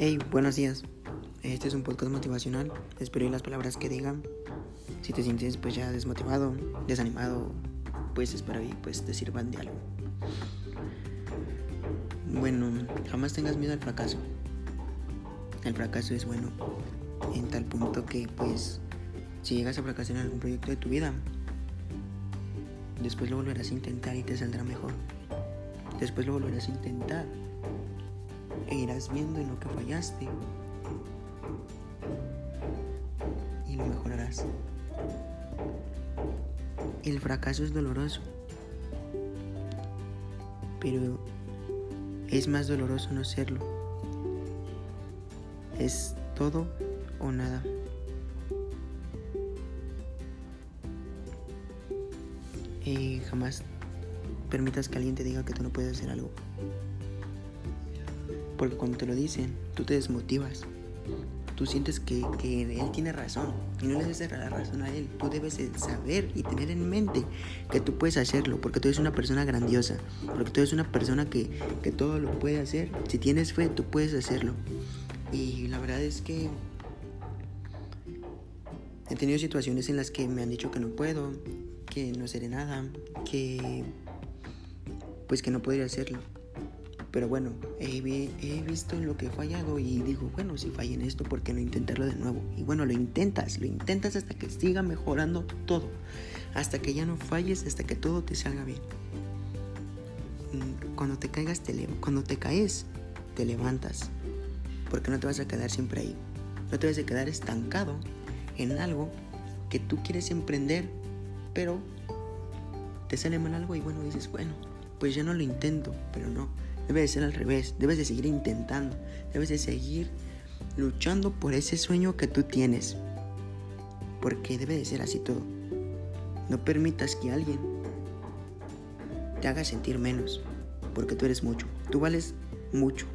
Hey, buenos días. Este es un podcast motivacional. Espero que las palabras que digan. Si te sientes pues ya desmotivado, desanimado, pues espero y pues te sirvan de algo. Bueno, jamás tengas miedo al fracaso. El fracaso es bueno en tal punto que pues si llegas a fracasar en algún proyecto de tu vida, después lo volverás a intentar y te saldrá mejor. Después lo volverás a intentar e irás viendo en lo que fallaste y lo mejorarás. El fracaso es doloroso, pero es más doloroso no serlo. Es todo o nada. Y jamás permitas que alguien te diga que tú no puedes hacer algo. Porque cuando te lo dicen, tú te desmotivas. Tú sientes que, él tiene razón y no le debes dar la razón a él. Tú debes saber y tener en mente que tú puedes hacerlo porque tú eres una persona grandiosa, porque tú eres una persona que, que todo lo puede hacer. Si tienes fe, tú puedes hacerlo. Y la verdad es que he tenido situaciones en las que me han dicho que no puedo, que no seré nada, que pues que no podría hacerlo. Pero bueno, he, visto en lo que he fallado y digo, bueno, si falla en esto, ¿por qué no intentarlo de nuevo? Y bueno, lo intentas, lo intentas hasta que siga mejorando todo. Hasta que ya no falles, hasta que todo te salga bien. Mm, cuando te caigas, te cuando te caes, te levantas. Porque no te vas a quedar siempre ahí. No te vas a quedar estancado en algo que tú quieres emprender, pero te sale mal algo y bueno, dices, bueno, pues ya no lo intento, pero no Debe de ser al revés. Debes de seguir intentando. Debes de seguir luchando por ese sueño que tú tienes. Porque debe de ser así todo. No permitas que alguien te haga sentir menos. Porque tú eres mucho. Tú vales mucho.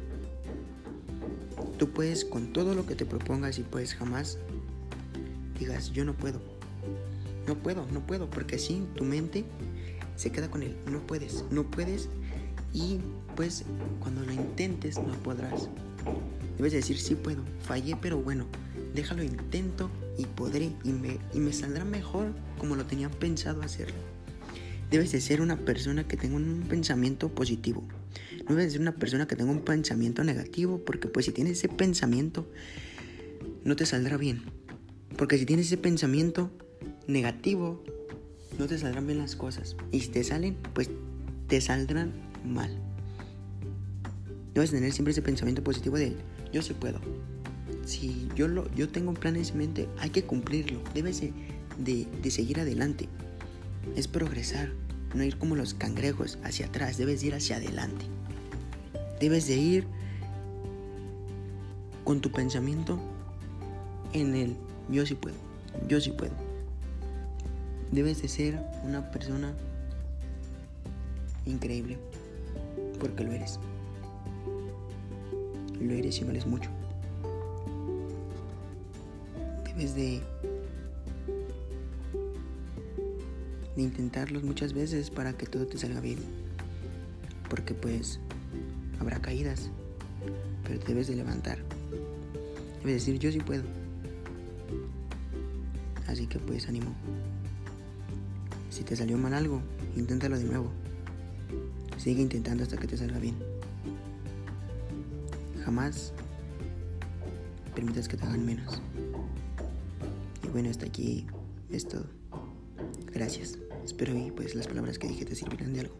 Tú puedes con todo lo que te propongas y puedes jamás digas yo no puedo. No puedo, no puedo. Porque así tu mente se queda con él. No puedes, no puedes y pues cuando lo intentes no podrás. Debes decir sí puedo, fallé pero bueno, déjalo intento y podré y me, y me saldrá mejor como lo tenía pensado hacerlo. Debes de ser una persona que tenga un pensamiento positivo. No debes de ser una persona que tenga un pensamiento negativo porque pues si tienes ese pensamiento no te saldrá bien. Porque si tienes ese pensamiento negativo no te saldrán bien las cosas. Y si te salen pues te saldrán mal. Debes tener siempre ese pensamiento positivo de yo sí puedo. Si yo, lo, yo tengo un plan en mente, hay que cumplirlo. Debes de, de seguir adelante. Es progresar, no ir como los cangrejos hacia atrás, debes ir hacia adelante. Debes de ir con tu pensamiento en el yo sí puedo, yo sí puedo. Debes de ser una persona increíble porque lo eres. Lo eres y vales mucho. Debes de, de intentarlos muchas veces para que todo te salga bien. Porque pues habrá caídas, pero te debes de levantar. Debes decir yo sí puedo. Así que pues ánimo. Si te salió mal algo, inténtalo de nuevo. Sigue intentando hasta que te salga bien. Jamás permitas que te hagan menos. Y bueno, hasta aquí es todo. Gracias. Espero y pues las palabras que dije te sirvieran de algo.